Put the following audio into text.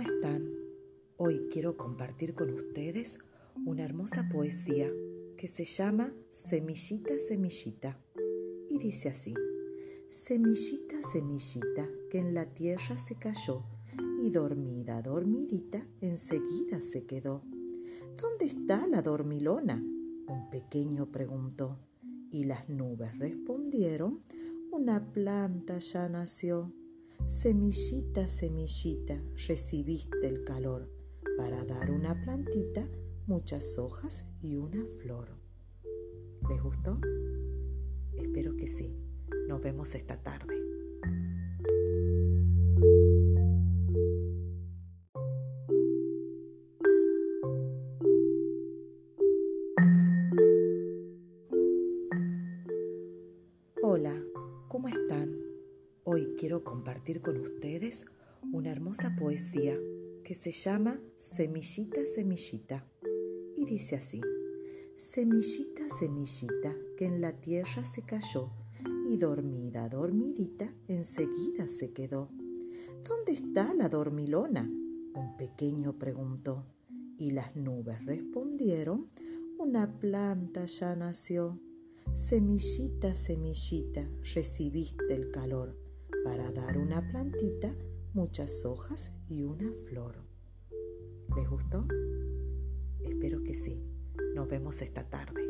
están? Hoy quiero compartir con ustedes una hermosa poesía que se llama Semillita, Semillita. Y dice así, Semillita, semillita que en la tierra se cayó y dormida, dormidita, enseguida se quedó. ¿Dónde está la dormilona? Un pequeño preguntó. Y las nubes respondieron, una planta ya nació. Semillita, semillita, recibiste el calor para dar una plantita, muchas hojas y una flor. ¿Les gustó? Espero que sí. Nos vemos esta tarde. Hola, ¿cómo están? Hoy quiero compartir con ustedes una hermosa poesía que se llama Semillita, Semillita. Y dice así, Semillita, semillita que en la tierra se cayó y dormida, dormidita, enseguida se quedó. ¿Dónde está la dormilona? Un pequeño preguntó. Y las nubes respondieron, una planta ya nació. Semillita, semillita, recibiste el calor para dar una plantita, muchas hojas y una flor. ¿Les gustó? Espero que sí. Nos vemos esta tarde.